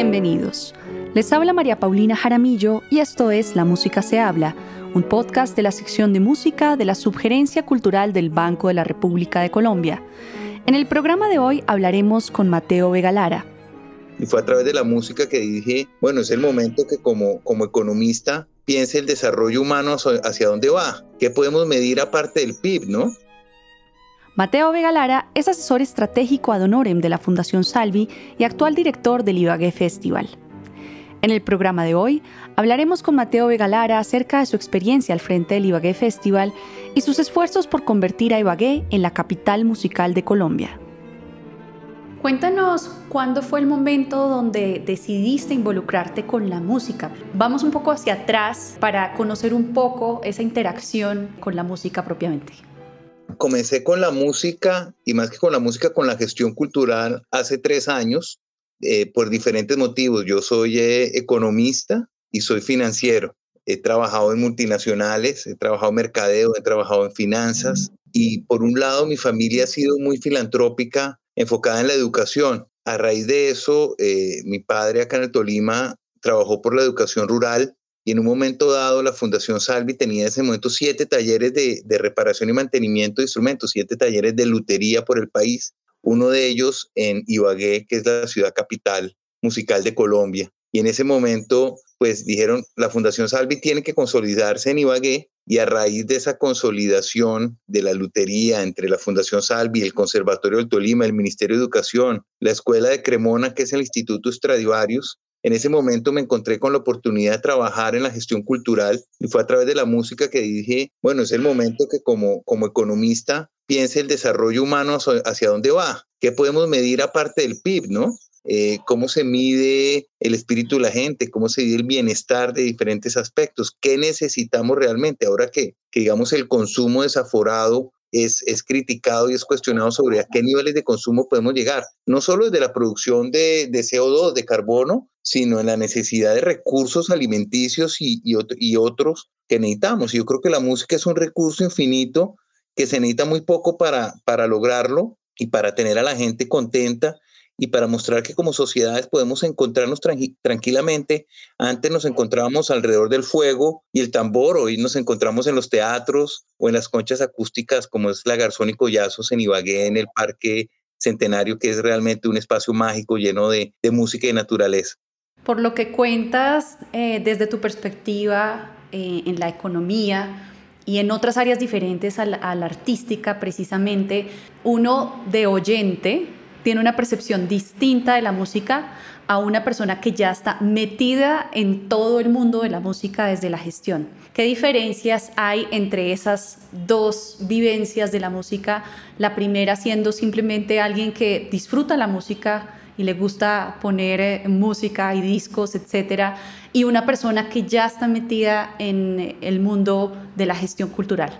Bienvenidos. Les habla María Paulina Jaramillo y esto es La Música se habla, un podcast de la sección de música de la Subgerencia Cultural del Banco de la República de Colombia. En el programa de hoy hablaremos con Mateo Vegalara. Y fue a través de la música que dije, bueno, es el momento que como, como economista piense el desarrollo humano hacia dónde va, qué podemos medir aparte del PIB, ¿no? Mateo Vegalara es asesor estratégico ad honorem de la Fundación Salvi y actual director del Ibagué Festival. En el programa de hoy hablaremos con Mateo Vegalara acerca de su experiencia al frente del Ibagué Festival y sus esfuerzos por convertir a Ibagué en la capital musical de Colombia. Cuéntanos cuándo fue el momento donde decidiste involucrarte con la música. Vamos un poco hacia atrás para conocer un poco esa interacción con la música propiamente comencé con la música y más que con la música, con la gestión cultural hace tres años eh, por diferentes motivos. Yo soy eh, economista y soy financiero. He trabajado en multinacionales, he trabajado en mercadeo, he trabajado en finanzas y por un lado mi familia ha sido muy filantrópica, enfocada en la educación. A raíz de eso, eh, mi padre acá en el Tolima trabajó por la educación rural y en un momento dado la Fundación Salvi tenía en ese momento siete talleres de, reparación y mantenimiento de instrumentos, siete talleres de lutería por el país, uno de ellos en Ibagué, que es la ciudad capital musical de Colombia. Y en ese momento, pues dijeron, la Fundación Salvi tiene que consolidarse en Ibagué y a raíz de esa consolidación de la lutería entre la Fundación Salvi, el Conservatorio del Tolima, el Ministerio de Educación, la Escuela de Cremona, que es el Instituto Stradivarius, en ese momento me encontré con la oportunidad de trabajar en la gestión cultural y fue a través de la música que dije, bueno, es el momento que como, como economista piense el desarrollo humano hacia dónde va, qué podemos medir aparte del PIB, ¿no? Eh, cómo se mide el espíritu de la gente, cómo se mide el bienestar de diferentes aspectos, qué necesitamos realmente ahora que, que digamos el consumo desaforado es, es, criticado y es cuestionado sobre a qué niveles de consumo podemos llegar, no solo desde la producción de, de CO2, de carbono, sino en la necesidad de recursos alimenticios y, y, otros que necesitamos. Yo creo que la música es un recurso infinito que se necesita muy poco para, para lograrlo y para tener a la gente contenta y para mostrar que como sociedades podemos encontrarnos tranquilamente. Antes nos encontrábamos alrededor del fuego y el tambor, hoy nos encontramos en los teatros o en las conchas acústicas como es la Garzón y Collazos en Ibagué, en el Parque Centenario, que es realmente un espacio mágico lleno de, música y naturaleza. Por lo que cuentas eh, desde tu perspectiva eh, en la economía, y en otras áreas diferentes a la, artística precisamente, uno de oyente tiene una percepción distinta de la música a una persona que ya está metida en todo el mundo de la música desde la gestión. ¿Qué diferencias hay entre esas dos vivencias de la música? La primera siendo simplemente alguien que disfruta la música y le gusta poner eh, música y discos, etcétera, y una persona que ya está metida en el mundo de la gestión cultural.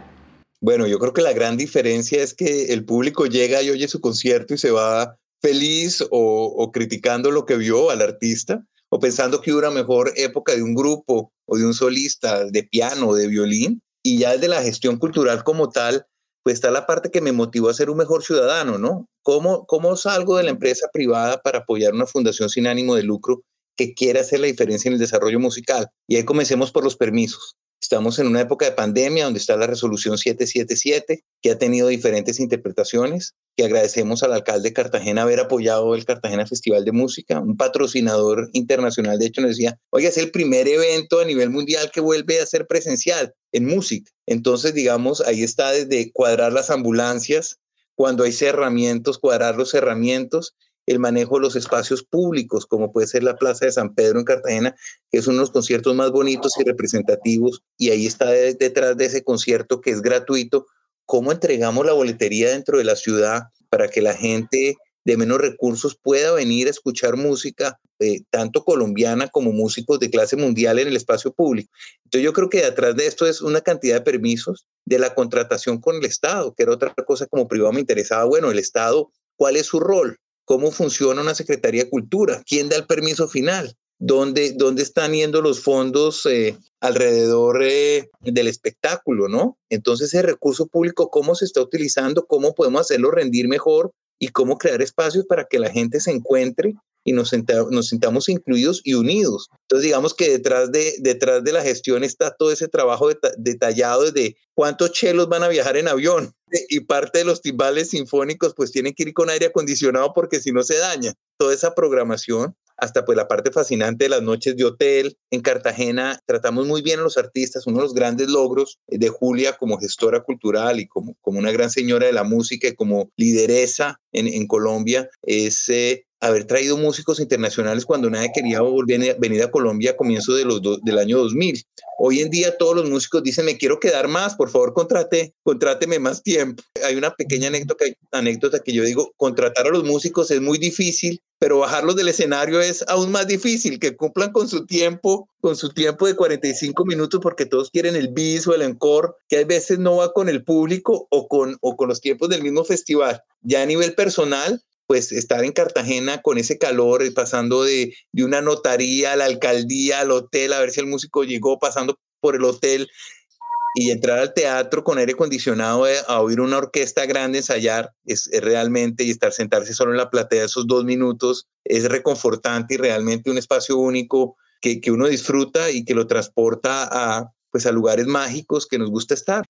Bueno, yo creo que la gran diferencia es que el público llega y oye su concierto y se va feliz o, criticando lo que vio al artista o pensando que hubo una mejor época de un grupo o de un solista de piano o de violín. Y ya desde la gestión cultural como tal, pues está la parte que me motivó a ser un mejor ciudadano, ¿no? ¿Cómo, cómo salgo de la empresa privada para apoyar una fundación sin ánimo de lucro que quiera hacer la diferencia en el desarrollo musical? Y ahí comencemos por los permisos. Estamos en una época de pandemia donde está la resolución 777, que ha tenido diferentes interpretaciones, que agradecemos al alcalde de Cartagena haber apoyado el Cartagena Festival de Música, un patrocinador internacional, de hecho nos decía, oye, es el primer evento a nivel mundial que vuelve a ser presencial en música. Entonces, digamos, ahí está desde cuadrar las ambulancias, cuando hay cerramientos, cuadrar los cerramientos el manejo de los espacios públicos, como puede ser la Plaza de San Pedro en Cartagena, que es uno de los conciertos más bonitos y representativos, y ahí está detrás de ese concierto que es gratuito, cómo entregamos la boletería dentro de la ciudad para que la gente de menos recursos pueda venir a escuchar música, eh, tanto colombiana como músicos de clase mundial en el espacio público. Entonces yo creo que detrás de esto es una cantidad de permisos de la contratación con el Estado, que era otra cosa como privado me interesaba. Bueno, el Estado, ¿cuál es su rol? Cómo funciona una Secretaría de Cultura, quién da el permiso final, dónde, dónde están yendo los fondos eh, alrededor eh, del espectáculo, ¿no? Entonces, ese recurso público, ¿cómo se está utilizando? ¿Cómo podemos hacerlo rendir mejor? Y cómo crear espacios para que la gente se encuentre y nos, nos sintamos incluidos y unidos. Entonces, digamos que detrás de, detrás de la gestión está todo ese trabajo detallado de cuántos chelos van a viajar en avión y parte de los timbales sinfónicos pues tienen que ir con aire acondicionado porque si no se daña. Toda esa programación hasta pues la parte fascinante de las noches de hotel. En Cartagena tratamos muy bien a los artistas, uno de los grandes logros de Julia como gestora cultural y como, como una gran señora de la música y como lideresa en, en Colombia es eh, haber traído músicos internacionales cuando nadie quería volver, venir a Colombia a comienzo de los del año 2000. Hoy en día todos los músicos dicen, me quiero quedar más, por favor contrate, contráteme más tiempo. Hay una pequeña anécdota, anécdota que yo digo, contratar a los músicos es muy difícil, pero bajarlos del escenario es aún más difícil, que cumplan con su tiempo, con su tiempo de 45 minutos, porque todos quieren el bis o el encore, que a veces no va con el público o con, o con los tiempos del mismo festival. Ya a nivel personal, pues estar en Cartagena con ese calor, eh, pasando de, de, una notaría a la alcaldía, al hotel, a ver si el músico llegó, pasando por el hotel y entrar al teatro con aire acondicionado eh, a oír una orquesta grande ensayar, es, realmente, y estar sentarse solo en la platea esos dos minutos, es reconfortante y realmente un espacio único que, que uno disfruta y que lo transporta a, pues, a lugares mágicos que nos gusta estar.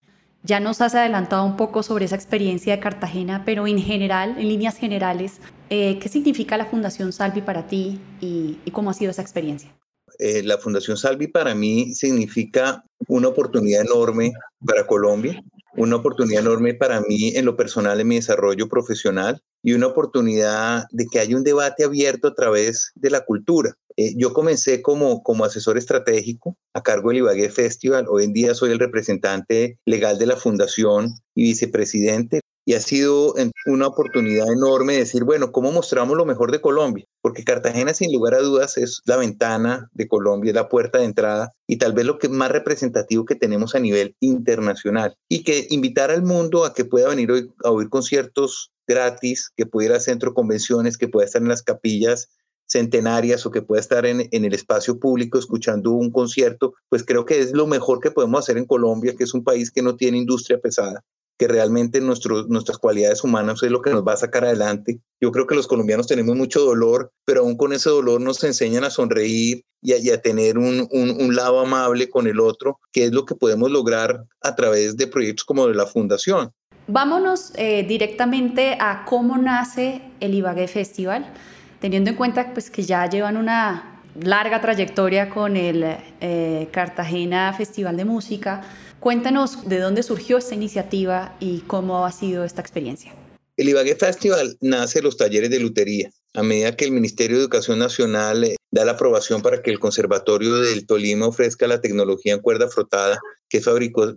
Ya nos has adelantado un poco sobre esa experiencia de Cartagena, pero en general, en líneas generales, eh, ¿qué significa la Fundación Salvi para ti y, cómo ha sido esa experiencia? Eh, la Fundación Salvi para mí significa una oportunidad enorme para Colombia, una oportunidad enorme para mí en lo personal, en mi desarrollo profesional y una oportunidad de que haya un debate abierto a través de la cultura. Eh, yo comencé como, como asesor estratégico a cargo del Ibagué Festival. Hoy en día soy el representante legal de la fundación y vicepresidente. Y ha sido una oportunidad enorme de decir, bueno, ¿cómo mostramos lo mejor de Colombia? Porque Cartagena, sin lugar a dudas, es la ventana de Colombia, es la puerta de entrada y tal vez lo que más representativo que tenemos a nivel internacional. Y que invitar al mundo a que pueda venir a oír conciertos gratis, que pudiera ir a centro convenciones, que pueda estar en las capillas centenarias o que pueda estar en, el espacio público escuchando un concierto, pues creo que es lo mejor que podemos hacer en Colombia, que es un país que no tiene industria pesada, que realmente nuestras cualidades humanas es lo que nos va a sacar adelante. Yo creo que los colombianos tenemos mucho dolor, pero aún con ese dolor nos enseñan a sonreír y a, tener un, lado amable con el otro, que es lo que podemos lograr a través de proyectos como de la Fundación. Vámonos eh, directamente a cómo nace el Ibagué Festival teniendo en cuenta pues, que ya llevan una larga trayectoria con el eh, Cartagena Festival de Música, cuéntanos de dónde surgió esta iniciativa y cómo ha sido esta experiencia. El Ibagué Festival nace de los talleres de lutería. A medida que el Ministerio de Educación Nacional eh, da la aprobación para que el Conservatorio del Tolima ofrezca la tecnología en cuerda frotada, que es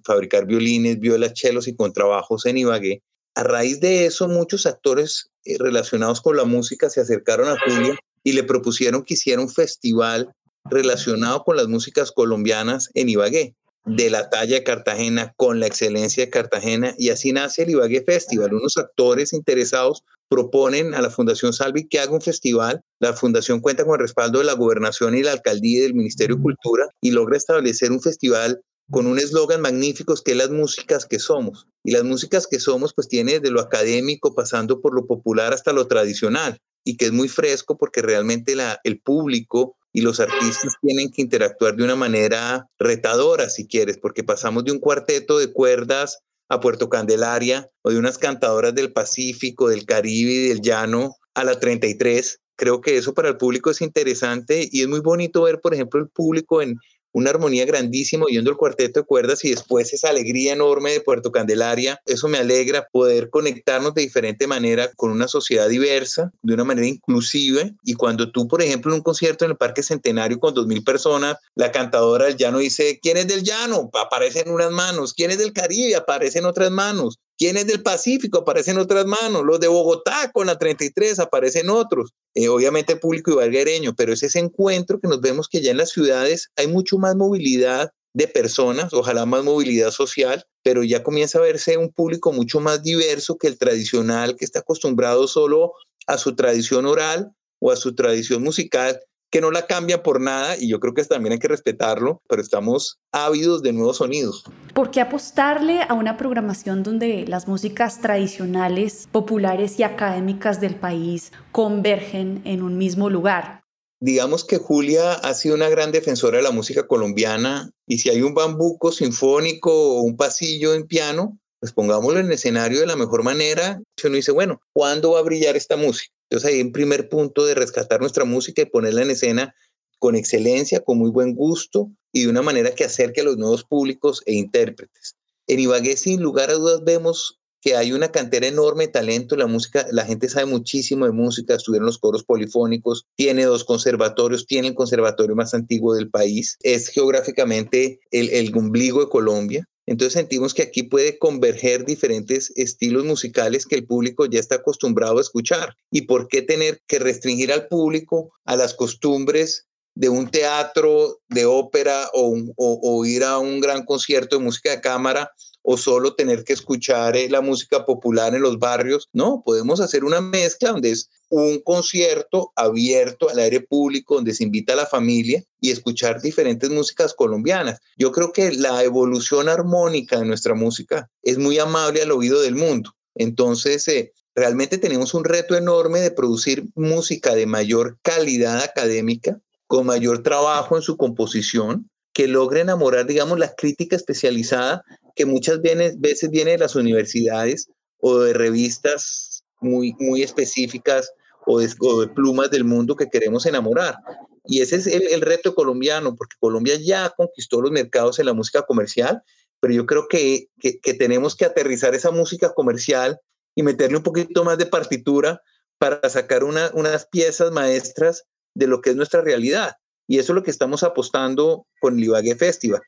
fabricar violines, violas, chelos y contrabajos en Ibagué, a raíz de eso, muchos actores relacionados con la música se acercaron a Julia y le propusieron que hiciera un festival relacionado con las músicas colombianas en Ibagué, de la talla de Cartagena, con la excelencia de Cartagena, y así nace el Ibagué Festival. Unos actores interesados proponen a la Fundación Salvi que haga un festival. La Fundación cuenta con el respaldo de la Gobernación y la Alcaldía y del Ministerio de Cultura y logra establecer un festival con un eslogan magnífico que es las músicas que somos. Y las músicas que somos pues tiene desde lo académico pasando por lo popular hasta lo tradicional y que es muy fresco porque realmente el público y los artistas tienen que interactuar de una manera retadora, si quieres, porque pasamos de un cuarteto de cuerdas a Puerto Candelaria o de unas cantadoras del Pacífico, del Caribe y del Llano a la 33. Creo que eso para el público es interesante y es muy bonito ver, por ejemplo, el público en una armonía grandísima oyendo el cuarteto de cuerdas y después esa alegría enorme de Puerto Candelaria. Eso me alegra poder conectarnos de diferente manera con una sociedad diversa, de una manera inclusiva. Y cuando tú, por ejemplo, en un concierto en el Parque Centenario con dos mil personas, la cantadora del llano dice, ¿quién es del llano? Aparecen unas manos. ¿Quién es del Caribe? Aparecen otras manos. ¿Quién es del Pacífico? Aparecen otras manos. Los de Bogotá con la 33 aparecen otros. Eh, obviamente el público ibarguereño, pero es ese encuentro que nos vemos que ya en las ciudades hay mucho más movilidad de personas, ojalá más movilidad social, pero ya comienza a verse un público mucho más diverso que el tradicional, que está acostumbrado solo a su tradición oral o a su tradición musical, que no la cambia por nada y yo creo que también hay que respetarlo, pero estamos ávidos de nuevos sonidos. ¿Por qué apostarle a una programación donde las músicas tradicionales, populares y académicas del país convergen en un mismo lugar? Digamos que Julia ha sido una gran defensora de la música colombiana y si hay un bambuco sinfónico o un pasillo en piano, pues pongámoslo en el escenario de la mejor manera. Uno dice, bueno, ¿cuándo va a brillar esta música? Entonces ahí en primer punto de rescatar nuestra música y ponerla en escena con excelencia, con muy buen gusto y de una manera que acerque a los nuevos públicos e intérpretes. En Ibagué, sin lugar a dudas, vemos que hay una cantera enorme de talento. La música, la gente sabe muchísimo de música, estuvieron los coros polifónicos, tiene dos conservatorios, tiene el conservatorio más antiguo del país, es geográficamente el, el ombligo de Colombia. Entonces sentimos que aquí puede converger diferentes estilos musicales que el público ya está acostumbrado a escuchar. ¿Y por qué tener que restringir al público a las costumbres de un teatro de ópera o, ir a un gran concierto de música de cámara o solo tener que escuchar eh, la música popular en los barrios. No, podemos hacer una mezcla donde es un concierto abierto al aire público, donde se invita a la familia y escuchar diferentes músicas colombianas. Yo creo que la evolución armónica de nuestra música es muy amable al oído del mundo. Entonces, eh, realmente tenemos un reto enorme de producir música de mayor calidad académica, con mayor trabajo en su composición, que logre enamorar, digamos, la crítica especializada que muchas veces viene de las universidades o de revistas muy, muy específicas o de, plumas del mundo que queremos enamorar. Y ese es el, reto colombiano, porque Colombia ya conquistó los mercados en la música comercial, pero yo creo que, que tenemos que aterrizar esa música comercial y meterle un poquito más de partitura para sacar una, unas piezas maestras de lo que es nuestra realidad. Y eso es lo que estamos apostando con el Ibagué Festival.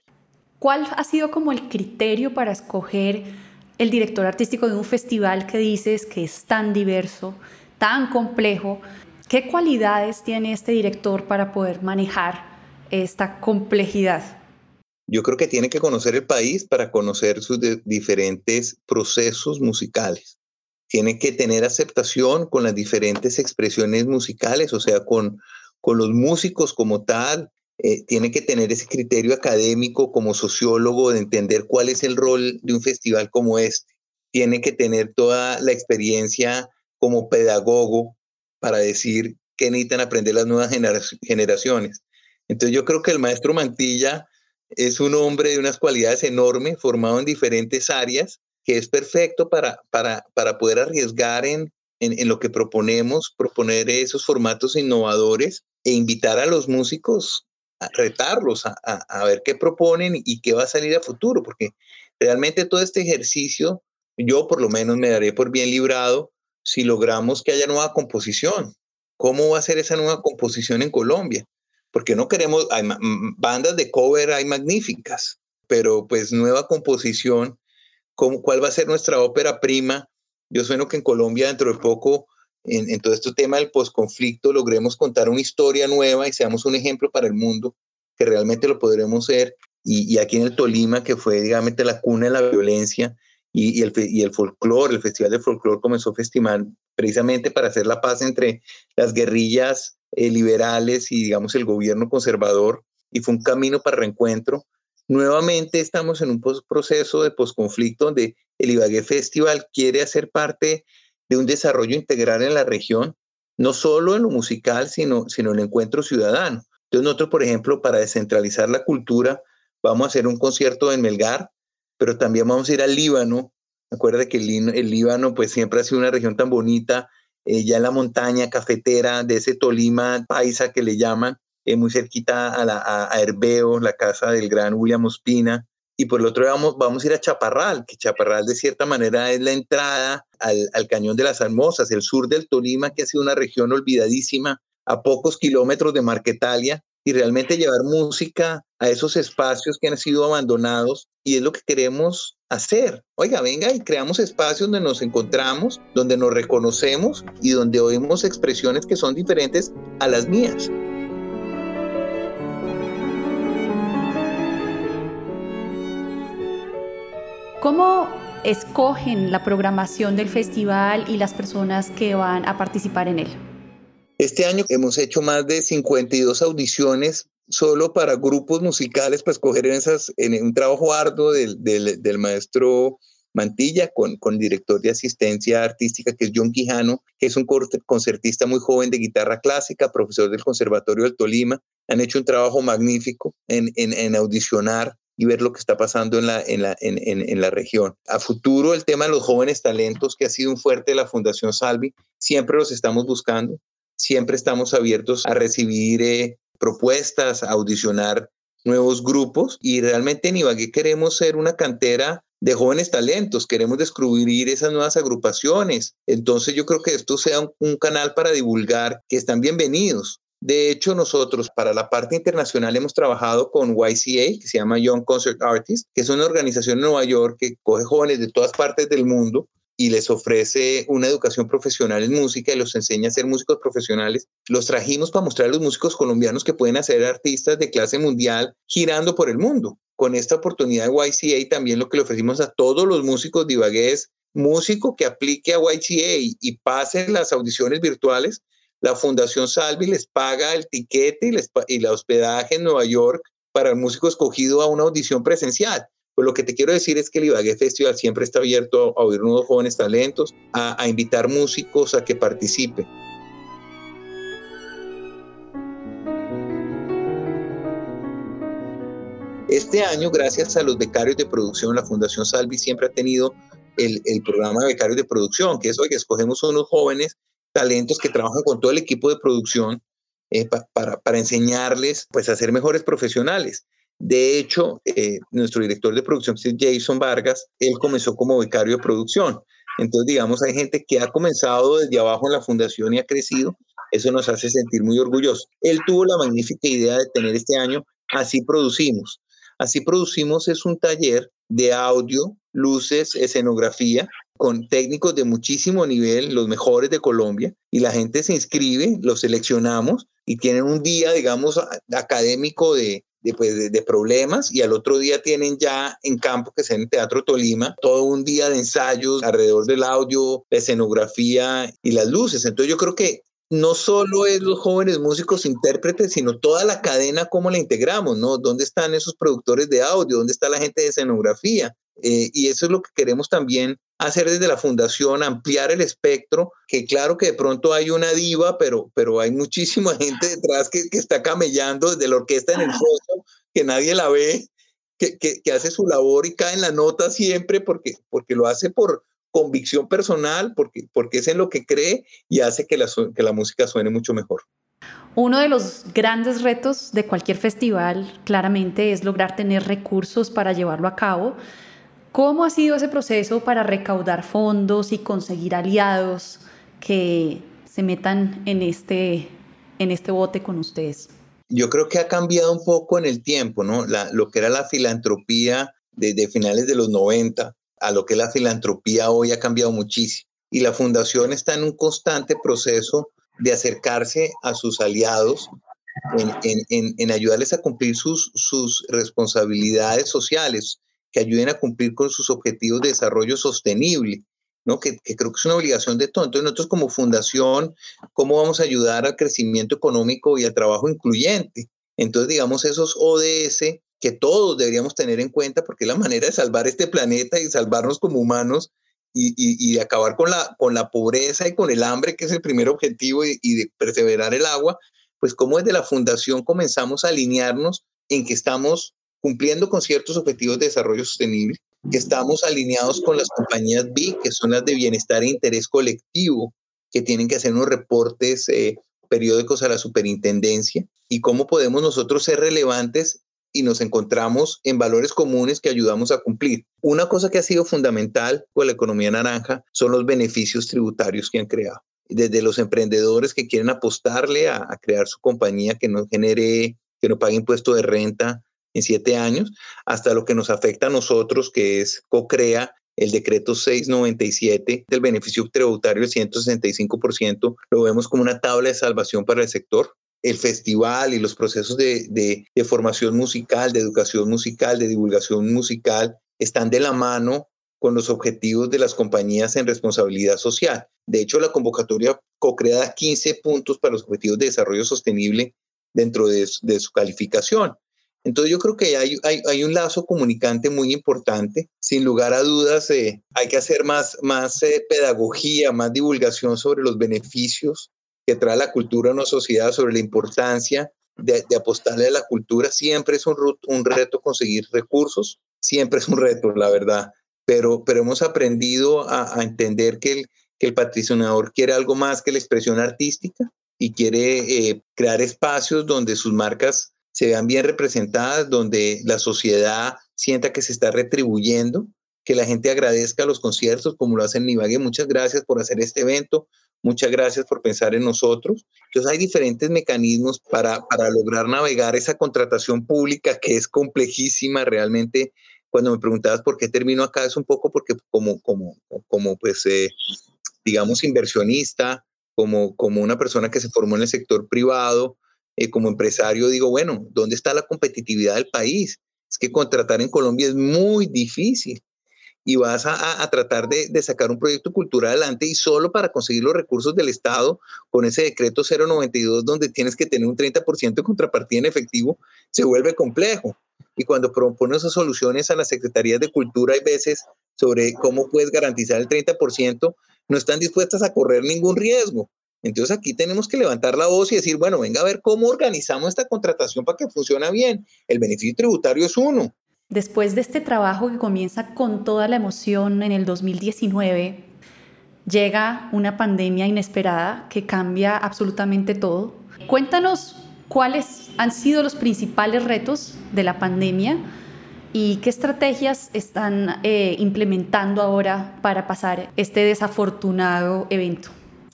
¿Cuál ha sido como el criterio para escoger el director artístico de un festival que dices que es tan diverso, tan complejo? ¿Qué cualidades tiene este director para poder manejar esta complejidad? Yo creo que tiene que conocer el país para conocer sus diferentes procesos musicales tiene que tener aceptación con las diferentes expresiones musicales, o sea, con, con los músicos como tal, eh, tiene que tener ese criterio académico como sociólogo de entender cuál es el rol de un festival como este. Tiene que tener toda la experiencia como pedagogo para decir qué necesitan aprender las nuevas generaciones. Entonces yo creo que el maestro Mantilla es un hombre de unas cualidades enormes, formado en diferentes áreas, que es perfecto para, para, para poder arriesgar en, en, lo que proponemos, proponer esos formatos innovadores e invitar a los músicos a retarlos, a, a, ver qué proponen y qué va a salir a futuro, porque realmente todo este ejercicio, yo por lo menos me daré por bien librado si logramos que haya nueva composición. ¿Cómo va a ser esa nueva composición en Colombia? Porque no queremos, hay bandas de cover, hay magníficas, pero pues nueva composición cuál va a ser nuestra ópera prima. Yo sueno que en Colombia dentro de poco, en, todo este tema del posconflicto, logremos contar una historia nueva y seamos un ejemplo para el mundo, que realmente lo podremos ser. Y, aquí en el Tolima, que fue, digamos, la cuna de la violencia y, el, y el folclore, el Festival de Folclore comenzó a festival precisamente para hacer la paz entre las guerrillas eh, liberales y, digamos, el gobierno conservador. Y fue un camino para reencuentro Nuevamente estamos en un proceso de posconflicto donde el Ibagué Festival quiere hacer parte de un desarrollo integral en la región, no solo en lo musical, sino, sino en el encuentro ciudadano. Entonces nosotros, por ejemplo, para descentralizar la cultura, vamos a hacer un concierto en Melgar, pero también vamos a ir al Líbano. Acuérdate que el, Líbano pues siempre ha sido una región tan bonita, eh, ya en la montaña cafetera de ese Tolima paisa que le llaman, eh, muy cerquita a, la, la casa del gran William Ospina. Y por el otro lado vamos, a ir a Chaparral, que Chaparral de cierta manera es la entrada al, al Cañón de las Almosas, el sur del Tolima, que ha sido una región olvidadísima, a pocos kilómetros de Marquetalia, y realmente llevar música a esos espacios que han sido abandonados y es lo que queremos hacer. Oiga, venga y creamos espacios donde nos encontramos, donde nos reconocemos y donde oímos expresiones que son diferentes a las mías. ¿Cómo escogen la programación del festival y las personas que van a participar en él? Este año hemos hecho más de 52 audiciones solo para grupos musicales para escoger en, esas, en un trabajo arduo del, del, maestro Mantilla con, con director de asistencia artística que es John Quijano, que es un concertista muy joven de guitarra clásica, profesor del Conservatorio del Tolima. Han hecho un trabajo magnífico en, en, en audicionar y ver lo que está pasando en la, en, la, en, en, la región. A futuro, el tema de los jóvenes talentos, que ha sido un fuerte de la Fundación Salvi, siempre los estamos buscando, siempre estamos abiertos a recibir eh, propuestas, a audicionar nuevos grupos y realmente en Ibagué queremos ser una cantera de jóvenes talentos, queremos descubrir esas nuevas agrupaciones. Entonces yo creo que esto sea un, un canal para divulgar que están bienvenidos. De hecho, nosotros para la parte internacional hemos trabajado con YCA, que se llama Young Concert Artists, que es una organización en Nueva York que coge jóvenes de todas partes del mundo y les ofrece una educación profesional en música y los enseña a ser músicos profesionales. Los trajimos para mostrar a los músicos colombianos que pueden hacer artistas de clase mundial girando por el mundo. Con esta oportunidad de YCA también lo que le ofrecimos a todos los músicos de Ibagué es músico que aplique a YCA y pase las audiciones virtuales la Fundación Salvi les paga el tiquete y, la hospedaje en Nueva York para el músico escogido a una audición presencial. Pues lo que te quiero decir es que el Ibagué Festival siempre está abierto a oír nuevos jóvenes talentos, a, invitar músicos a que participen. Este año, gracias a los becarios de producción, la Fundación Salvi siempre ha tenido el, programa de becarios de producción, que es hoy escogemos unos jóvenes talentos que trabajan con todo el equipo de producción eh, para, para, enseñarles pues, a ser mejores profesionales. De hecho, eh, nuestro director de producción, Jason Vargas, él comenzó como becario de producción. Entonces, digamos, hay gente que ha comenzado desde abajo en la fundación y ha crecido. Eso nos hace sentir muy orgullosos. Él tuvo la magnífica idea de tener este año Así Producimos. Así Producimos es un taller de audio, luces, escenografía, con técnicos de muchísimo nivel, los mejores de Colombia, y la gente se inscribe, los seleccionamos y tienen un día, digamos, académico de, pues, de, problemas y al otro día tienen ya en campo, que es en el Teatro Tolima, todo un día de ensayos alrededor del audio, la escenografía y las luces. Entonces yo creo que no solo es los jóvenes músicos intérpretes, sino toda la cadena, cómo la integramos, ¿no? ¿Dónde están esos productores de audio? ¿Dónde está la gente de escenografía? Eh, y eso es lo que queremos también hacer desde la fundación, ampliar el espectro, que claro que de pronto hay una diva, pero, pero hay muchísima gente detrás que, que está camellando desde la orquesta en el fondo, que nadie la ve, que, que, que, hace su labor y cae en la nota siempre porque, porque lo hace por convicción personal, porque, porque es en lo que cree y hace que la, que la música suene mucho mejor. Uno de los grandes retos de cualquier festival, claramente, es lograr tener recursos para llevarlo a cabo. ¿Cómo ha sido ese proceso para recaudar fondos y conseguir aliados que se metan en este, en este bote con ustedes? Yo creo que ha cambiado un poco en el tiempo, ¿no? lo que era la filantropía desde finales de los 90 a lo que es la filantropía hoy ha cambiado muchísimo. Y la fundación está en un constante proceso de acercarse a sus aliados en, ayudarles a cumplir sus, sus responsabilidades sociales, que ayuden a cumplir con sus objetivos de desarrollo sostenible, ¿no? Que, creo que es una obligación de todo. Entonces nosotros como fundación, ¿cómo vamos a ayudar al crecimiento económico y al trabajo incluyente? Entonces, digamos, esos ODS que todos deberíamos tener en cuenta porque es la manera de salvar este planeta y salvarnos como humanos y, de acabar con la, con la pobreza y con el hambre, que es el primer objetivo, y, y de perseverar el agua, pues como desde la fundación comenzamos a alinearnos en que estamos cumpliendo con ciertos objetivos de desarrollo sostenible, que estamos alineados con las compañías BIC, que son las de bienestar e interés colectivo, que tienen que hacer unos reportes eh, periódicos a la superintendencia, y cómo podemos nosotros ser relevantes y nos encontramos en valores comunes que ayudamos a cumplir. Una cosa que ha sido fundamental con la economía naranja son los beneficios tributarios que han creado. Desde los emprendedores que quieren apostarle a, a crear su compañía que no genere, que no pague impuesto de renta, en siete años, hasta lo que nos afecta a nosotros, que es COCREA, el decreto 697 del beneficio tributario del 165%, lo vemos como una tabla de salvación para el sector. El festival y los procesos de, formación musical, de educación musical, de divulgación musical, están de la mano con los objetivos de las compañías en responsabilidad social. De hecho, la convocatoria COCREA da 15 puntos para los objetivos de desarrollo sostenible dentro de, su calificación. Entonces yo creo que hay, hay, un lazo comunicante muy importante. Sin lugar a dudas, eh, hay que hacer más, más eh, pedagogía, más divulgación sobre los beneficios que trae la cultura a una sociedad, sobre la importancia de, apostarle a la cultura. Siempre es un, reto conseguir recursos, siempre es un reto, la verdad, pero, pero hemos aprendido a, entender que el, que patrocinador quiere algo más que la expresión artística y quiere eh, crear espacios donde sus marcas se vean bien representadas, donde la sociedad sienta que se está retribuyendo, que la gente agradezca los conciertos como lo hacen Nivague. Muchas gracias por hacer este evento, muchas gracias por pensar en nosotros. Entonces hay diferentes mecanismos para, para lograr navegar esa contratación pública que es complejísima realmente. Cuando me preguntabas por qué termino acá es un poco porque como, como, como pues, eh, digamos, inversionista, como, como una persona que se formó en el sector privado, eh, como empresario digo, bueno, ¿dónde está la competitividad del país? Es que contratar en Colombia es muy difícil y vas a, tratar de, de, sacar un proyecto cultural adelante y solo para conseguir los recursos del Estado con ese decreto 092 donde tienes que tener un 30% de contrapartida en efectivo, se vuelve complejo. Y cuando propones esas soluciones a las secretarías de cultura hay veces sobre cómo puedes garantizar el 30%, no están dispuestas a correr ningún riesgo. Entonces aquí tenemos que levantar la voz y decir, bueno, venga a ver cómo organizamos esta contratación para que funcione bien. El beneficio tributario es uno. Después de este trabajo que comienza con toda la emoción en el 2019, llega una pandemia inesperada que cambia absolutamente todo. Cuéntanos cuáles han sido los principales retos de la pandemia y qué estrategias están eh, implementando ahora para pasar este desafortunado evento.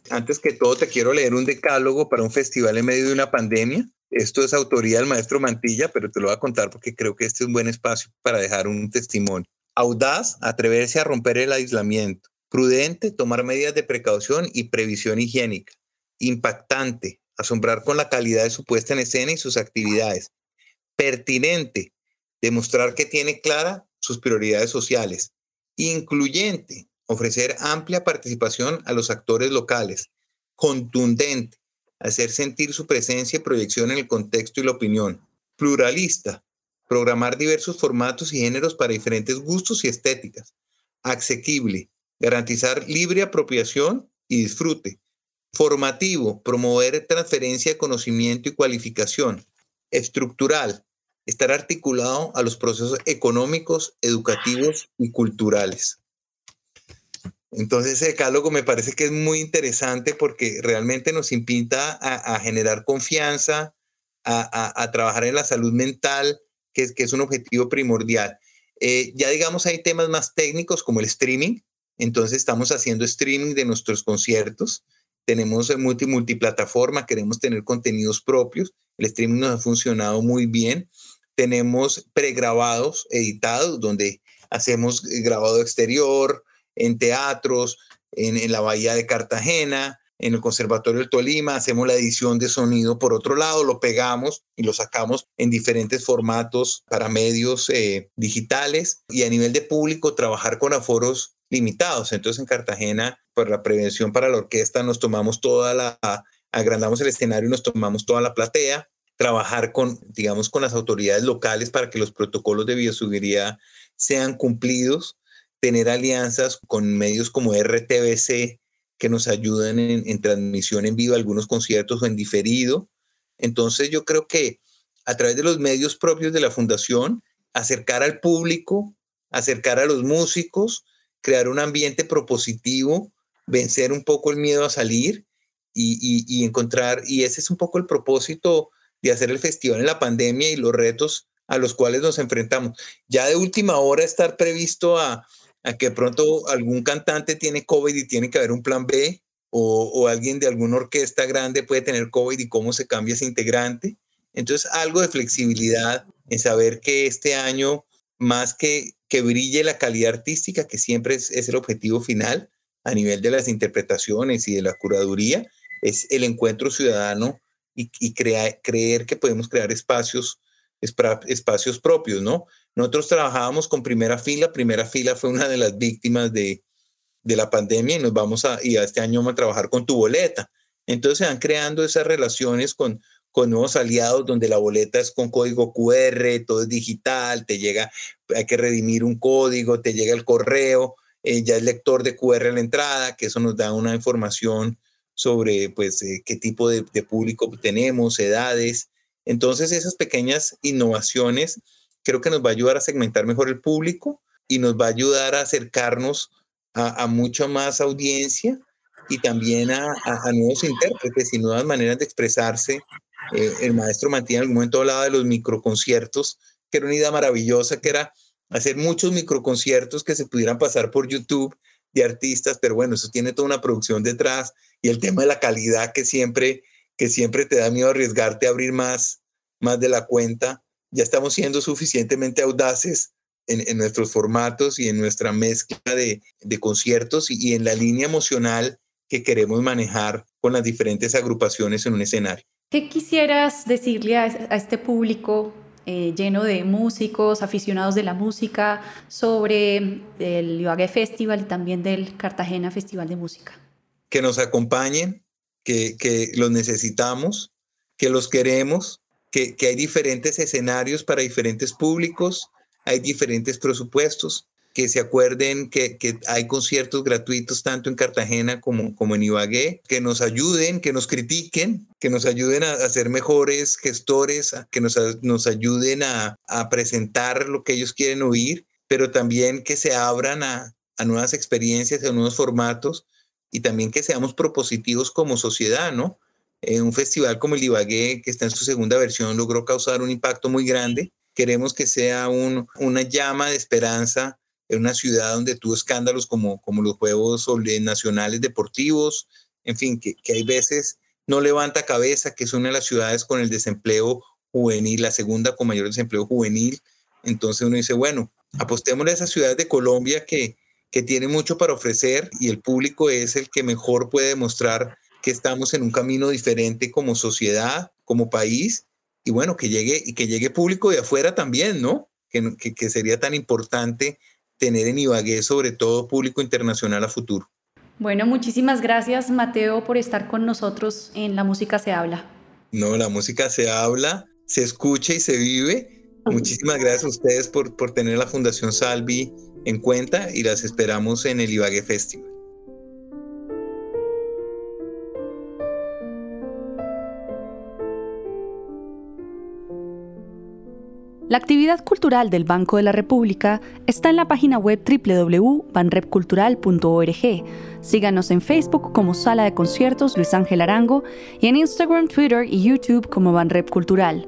Antes que todo, te quiero leer un decálogo para un festival en medio de una pandemia. Esto es autoría del maestro Mantilla, pero te lo voy a contar porque creo que este es un buen espacio para dejar un testimonio. Audaz, atreverse a romper el aislamiento. Prudente, tomar medidas de precaución y previsión higiénica. Impactante, asombrar con la calidad de su puesta en escena y sus actividades. Pertinente, demostrar que tiene clara sus prioridades sociales. Incluyente, ofrecer amplia participación a los actores locales, contundente, hacer sentir su presencia y proyección en el contexto y la opinión, pluralista, programar diversos formatos y géneros para diferentes gustos y estéticas, asequible, garantizar libre apropiación y disfrute, formativo, promover transferencia de conocimiento y cualificación, estructural, estar articulado a los procesos económicos, educativos y culturales. Entonces ese decálogo me parece que es muy interesante porque realmente nos invita a, generar confianza, a, trabajar en la salud mental, que es, un objetivo primordial. Eh, ya digamos hay temas más técnicos como el streaming, entonces estamos haciendo streaming de nuestros conciertos, tenemos multi, multiplataforma, queremos tener contenidos propios, el streaming nos ha funcionado muy bien, tenemos pregrabados, editados, donde hacemos grabado exterior, en teatros, en, la Bahía de Cartagena, en el Conservatorio del Tolima, hacemos la edición de sonido por otro lado, lo pegamos y lo sacamos en diferentes formatos para medios eh, digitales y a nivel de público trabajar con aforos limitados. Entonces en Cartagena, por la prevención para la orquesta, nos tomamos toda la, agrandamos el escenario y nos tomamos toda la platea, trabajar con, digamos, con las autoridades locales para que los protocolos de bioseguridad sean cumplidos tener alianzas con medios como RTBC que nos ayudan en, transmisión en vivo, algunos conciertos o en diferido. Entonces yo creo que a través de los medios propios de la fundación, acercar al público, acercar a los músicos, crear un ambiente propositivo, vencer un poco el miedo a salir y, y, encontrar, y ese es un poco el propósito de hacer el festival en la pandemia y los retos a los cuales nos enfrentamos. Ya de última hora estar previsto a, a que pronto algún cantante tiene COVID y tiene que haber un plan B, o, alguien de alguna orquesta grande puede tener COVID y cómo se cambia ese integrante. Entonces, algo de flexibilidad en saber que este año, más que que brille la calidad artística, que siempre es, el objetivo final a nivel de las interpretaciones y de la curaduría, es el encuentro ciudadano y, y creer que podemos crear espacios, espacios propios, ¿no? Nosotros trabajábamos con primera fila, primera fila fue una de las víctimas de, la pandemia y nos vamos a, y este año vamos a trabajar con tu boleta. Entonces se van creando esas relaciones con, con nuevos aliados donde la boleta es con código QR, todo es digital, te llega, hay que redimir un código, te llega el correo, eh, ya es lector de QR a la entrada, que eso nos da una información sobre pues eh, qué tipo de, de, público tenemos, edades. Entonces esas pequeñas innovaciones creo que nos va a ayudar a segmentar mejor el público y nos va a ayudar a acercarnos a, a mucha más audiencia y también a, nuevos intérpretes y nuevas maneras de expresarse. Eh, el maestro mantiene en algún momento hablaba de los microconciertos, que era una idea maravillosa, que era hacer muchos microconciertos que se pudieran pasar por YouTube de artistas, pero bueno, eso tiene toda una producción detrás y el tema de la calidad que siempre, que siempre te da miedo arriesgarte a abrir más, más de la cuenta. Ya estamos siendo suficientemente audaces en, en nuestros formatos y en nuestra mezcla de, de conciertos y, y en la línea emocional que queremos manejar con las diferentes agrupaciones en un escenario. ¿Qué quisieras decirle a, a este público eh, lleno de músicos, aficionados de la música, sobre el Ibagué Festival y también del Cartagena Festival de Música? Que nos acompañen, que, que los necesitamos, que los queremos, que, hay diferentes escenarios para diferentes públicos, hay diferentes presupuestos, que se acuerden que, que, hay conciertos gratuitos tanto en Cartagena como, como en Ibagué, que nos ayuden, que nos critiquen, que nos ayuden a, a ser mejores gestores, que nos, nos ayuden a, a, presentar lo que ellos quieren oír, pero también que se abran a, nuevas experiencias, a nuevos formatos y también que seamos propositivos como sociedad, ¿no? Eh, un festival como el Ibagué, que está en su segunda versión, logró causar un impacto muy grande. Queremos que sea un, una llama de esperanza en una ciudad donde tuvo escándalos como, los Juegos Nacionales Deportivos, en fin, que, hay veces no levanta cabeza, que es una de las ciudades con el desempleo juvenil, la segunda con mayor desempleo juvenil. Entonces uno dice, bueno, apostémosle a esas ciudades de Colombia que, que tienen mucho para ofrecer y el público es el que mejor puede demostrar que estamos en un camino diferente como sociedad, como país, y bueno, que llegue, y que llegue público de afuera también, ¿no? Que, que, que sería tan importante tener en Ibagué sobre todo público internacional a futuro. Bueno, muchísimas gracias Mateo por estar con nosotros en La Música se habla. No, la música se habla, se escucha y se vive. Muchísimas gracias a ustedes por, por tener la Fundación Salvi en cuenta y las esperamos en el Ibagué Festival. La actividad cultural del Banco de la República está en la página web www.banrepcultural.org. Síganos en Facebook como Sala de Conciertos Luis Ángel Arango y en Instagram, Twitter y YouTube como Banrep Cultural.